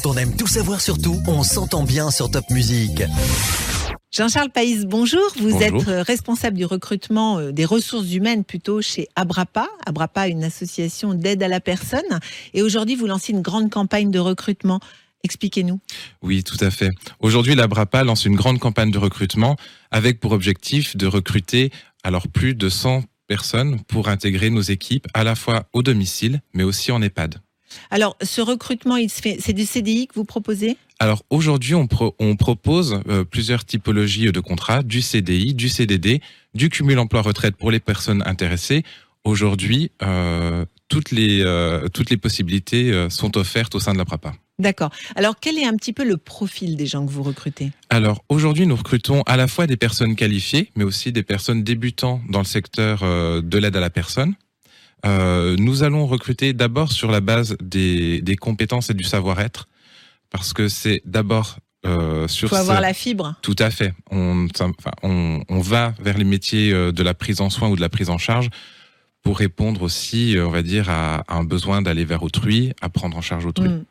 Quand on aime tout savoir sur tout, on s'entend bien sur Top Music. Jean-Charles Païs, bonjour. Vous Bonjour. êtes euh, responsable du recrutement euh, des ressources humaines plutôt chez Abrapa. Abrapa, une association d'aide à la personne. Et aujourd'hui, vous lancez une grande campagne de recrutement. Expliquez-nous. Oui, tout à fait. Aujourd'hui, la BRAPA lance une grande campagne de recrutement avec pour objectif de recruter alors plus de 100 personnes pour intégrer nos équipes à la fois au domicile, mais aussi en EHPAD. Alors, ce recrutement, c'est du CDI que vous proposez? Alors aujourd'hui, on, pro- on propose euh, plusieurs typologies de contrats, du CDI, du CDD, du cumul emploi-retraite pour les personnes intéressées. Aujourd'hui, euh, toutes, les, euh, toutes les possibilités sont offertes au sein de la BRAPA. D'accord. Alors, quel est un petit peu le profil des gens que vous recrutez? Alors aujourd'hui, nous recrutons à la fois des personnes qualifiées, mais aussi des personnes débutant dans le secteur de l'aide à la personne. Euh, nous allons recruter d'abord sur la base des, des compétences et du savoir-être, parce que c'est d'abord euh, Il sur faut avoir la fibre. Tout à fait. On, enfin, on, on va vers les métiers euh, de la prise en soin ou de la prise en charge pour répondre aussi, euh, on va dire, à, à un besoin d'aller vers autrui, à prendre en charge autrui. Mm.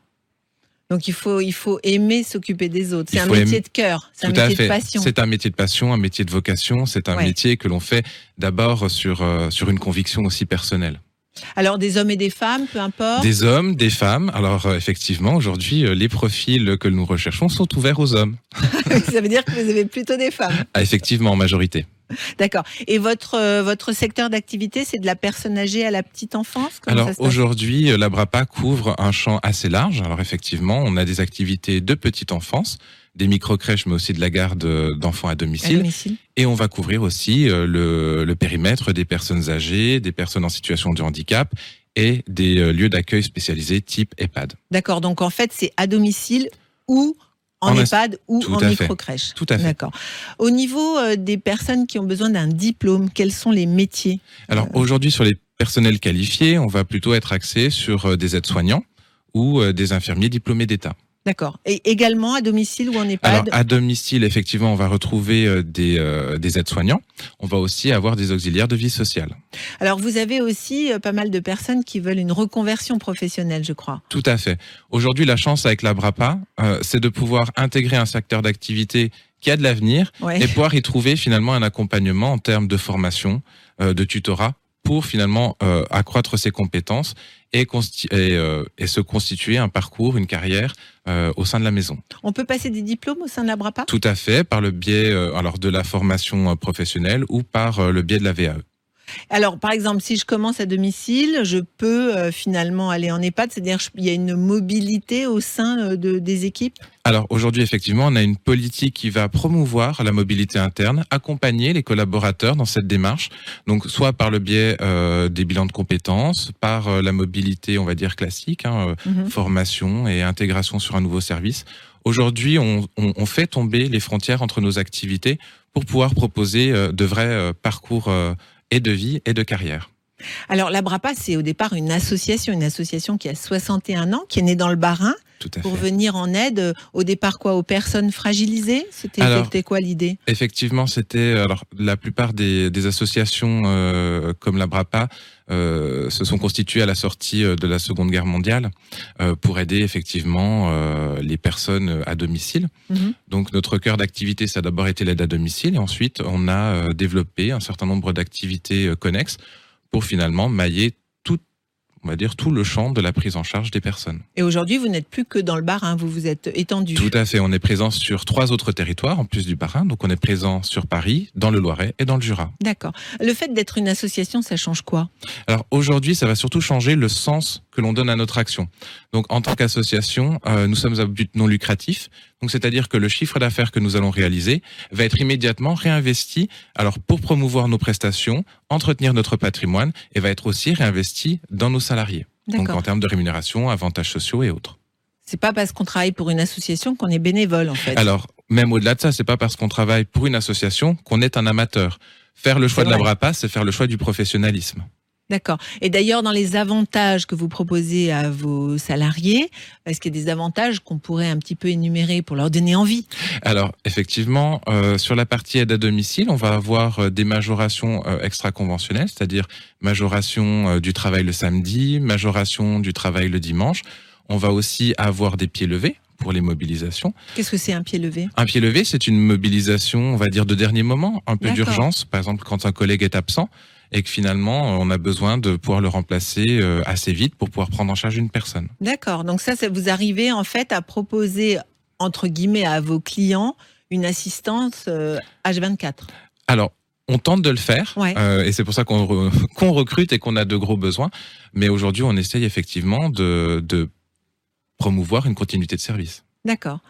Donc, il faut, il faut aimer s'occuper des autres. C'est un métier aimer- de cœur. C'est un métier de passion. C'est un métier de passion, un métier de vocation. C'est un Ouais. métier que l'on fait d'abord sur euh, sur une conviction aussi personnelle. Alors, des hommes et des femmes, peu importe. Des hommes, des femmes. Alors euh, effectivement, aujourd'hui, euh, les profils que nous recherchons sont ouverts aux hommes. Ça veut dire que vous avez plutôt des femmes. Ah, effectivement, en majorité. D'accord. Et votre, euh, votre secteur d'activité, c'est de la personne âgée à la petite enfance? Alors aujourd'hui, euh, la BRAPA couvre un champ assez large. Alors effectivement, on a des activités de petite enfance, des micro-crèches, mais aussi de la garde euh, d'enfants à À domicile. Et on va couvrir aussi le, le périmètre des personnes âgées, des personnes en situation de handicap et des lieux d'accueil spécialisés type EHPAD. D'accord. Donc en fait, c'est à domicile ou en, En EHPAD ou en micro-crèche. Tout à fait. D'accord. Au niveau euh, des personnes qui ont besoin d'un diplôme, quels sont les métiers Alors Euh. aujourd'hui, sur les personnels qualifiés, on va plutôt être axé sur euh, des aides-soignants ou des infirmiers diplômés d'État. D'accord. Et également à domicile ou en Alors EHPAD à domicile, effectivement, on va retrouver euh, des, euh, des aides-soignants. On va aussi avoir des auxiliaires de vie sociale. Alors vous avez aussi euh, pas mal de personnes qui veulent une reconversion professionnelle, je crois. Tout à fait. Aujourd'hui, la chance avec la BRAPA, euh, c'est de pouvoir intégrer un secteur d'activité qui a de l'avenir Ouais. et pouvoir y trouver finalement un accompagnement en termes de formation, de tutorat, pour finalement euh, accroître ses compétences et, consti- et, euh, et se constituer un parcours, une carrière euh, au sein de la maison. On peut passer des diplômes au sein de la BRAPA? Tout à fait, par le biais euh, alors de la formation professionnelle ou par le biais de la VAE. Alors, par exemple, si je commence à domicile, je peux euh, finalement aller en EHPAD, c'est-à-dire qu'il y a une mobilité au sein euh, de, des équipes? Alors aujourd'hui, effectivement, on a une politique qui va promouvoir la mobilité interne, accompagner les collaborateurs dans cette démarche, donc soit par le biais euh, des bilans de compétences, par euh, la mobilité, on va dire classique, hein, Mhm. formation et intégration sur un nouveau service. Aujourd'hui, on, on- on fait tomber les frontières entre nos activités pour pouvoir proposer de vrais parcours et de vie et de carrière. Alors, la BRAPA, c'est au départ une association, une association qui a 61 ans, qui est née dans le Bas-Rhin, Tout à pour fait. venir en aide, euh, au départ, quoi, aux personnes fragilisées? C'était quoi l'idée? Effectivement, c'était alors la plupart des, des associations euh, comme la BRAPA euh, se sont constituées à la sortie euh, de la Seconde Guerre mondiale euh, pour aider effectivement euh, les personnes à domicile. Mhm. Donc notre cœur d'activité, ça a d'abord été l'aide à domicile et ensuite on a euh, développé un certain nombre d'activités euh, connexes pour finalement mailler tout, on va dire tout le champ de la prise en charge des personnes. Et aujourd'hui, vous n'êtes plus que dans le Bas-Rhin, vous vous êtes étendu. Tout à fait, on est présent sur trois autres territoires en plus du Bas-Rhin. Donc on est présent sur Paris, dans le Loiret et dans le Jura. D'accord. Le fait d'être une association, ça change quoi? Alors aujourd'hui, ça va surtout changer le sens que l'on donne à notre action. Donc en tant qu'association, euh, nous sommes à but non lucratif. Donc c'est-à-dire que le chiffre d'affaires que nous allons réaliser va être immédiatement réinvesti alors pour promouvoir nos prestations, entretenir notre patrimoine et va être aussi réinvesti dans nos salariés. Donc en termes de rémunération, avantages sociaux et autres. C'est pas parce qu'on travaille pour une association qu'on est bénévole, en fait. Alors même au-delà de ça, c'est pas parce qu'on travaille pour une association qu'on est un amateur. Faire le choix de la vrai. BRAPA, c'est faire le choix du professionnalisme. D'accord. Et d'ailleurs, dans les avantages que vous proposez à vos salariés, est-ce qu'il y a des avantages qu'on pourrait un petit peu énumérer pour leur donner envie? Alors, effectivement, euh, sur la partie aide à domicile, on va avoir euh, des majorations euh, extra-conventionnelles, c'est-à-dire majoration euh, du travail le samedi, majoration du travail le dimanche. On va aussi avoir des pieds levés pour les mobilisations. Qu'est-ce que c'est un pied levé? Un pied levé, c'est une mobilisation, on va dire, de dernier moment, un peu d'urgence. Par exemple, quand un collègue est absent et que finalement, on a besoin de pouvoir le remplacer euh, assez vite pour pouvoir prendre en charge une personne. D'accord. Donc ça, ça, vous arrivez en fait à proposer entre guillemets à vos clients une assistance euh, H24. Alors, on tente de le faire, Ouais. euh, et c'est pour ça qu'on re- qu'on recrute et qu'on a de gros besoins. Mais aujourd'hui, on essaye effectivement de, de promouvoir une continuité de service. D'accord.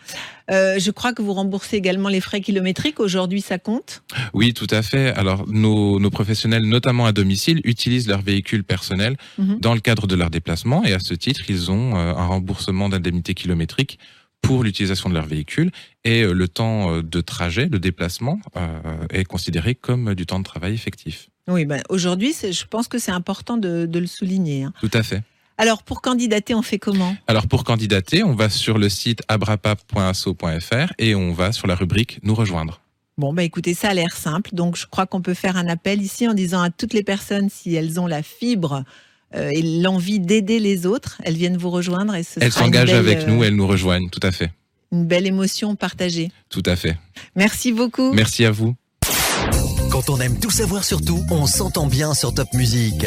Euh, je crois que vous remboursez également les frais kilométriques. Aujourd'hui, ça compte? Oui, tout à fait. Alors, nos, nos professionnels, notamment à domicile, utilisent leur véhicule personnel Mhm. dans le cadre de leur déplacement, et à ce titre, ils ont euh, un remboursement d'indemnité kilométrique pour l'utilisation de leur véhicule, et euh, le temps de trajet, de déplacement, euh, est considéré comme du temps de travail effectif. Oui, ben, aujourd'hui, je pense que c'est important de, de le souligner. hein. Tout à fait. Alors, pour candidater, on fait comment? Alors pour candidater, on va sur le site abrapa.asso.fr et on va sur la rubrique Nous rejoindre. Bon, bah écoutez, ça a l'air simple. Donc, je crois qu'on peut faire un appel ici en disant à toutes les personnes si elles ont la fibre euh, et l'envie d'aider les autres, elles viennent vous rejoindre et ce Elles s'engagent avec euh, nous, elles nous rejoignent. Tout à fait. une belle émotion partagée. Tout à fait. Merci beaucoup. Merci à vous. Quand on aime tout savoir sur tout, on s'entend bien sur Top Music.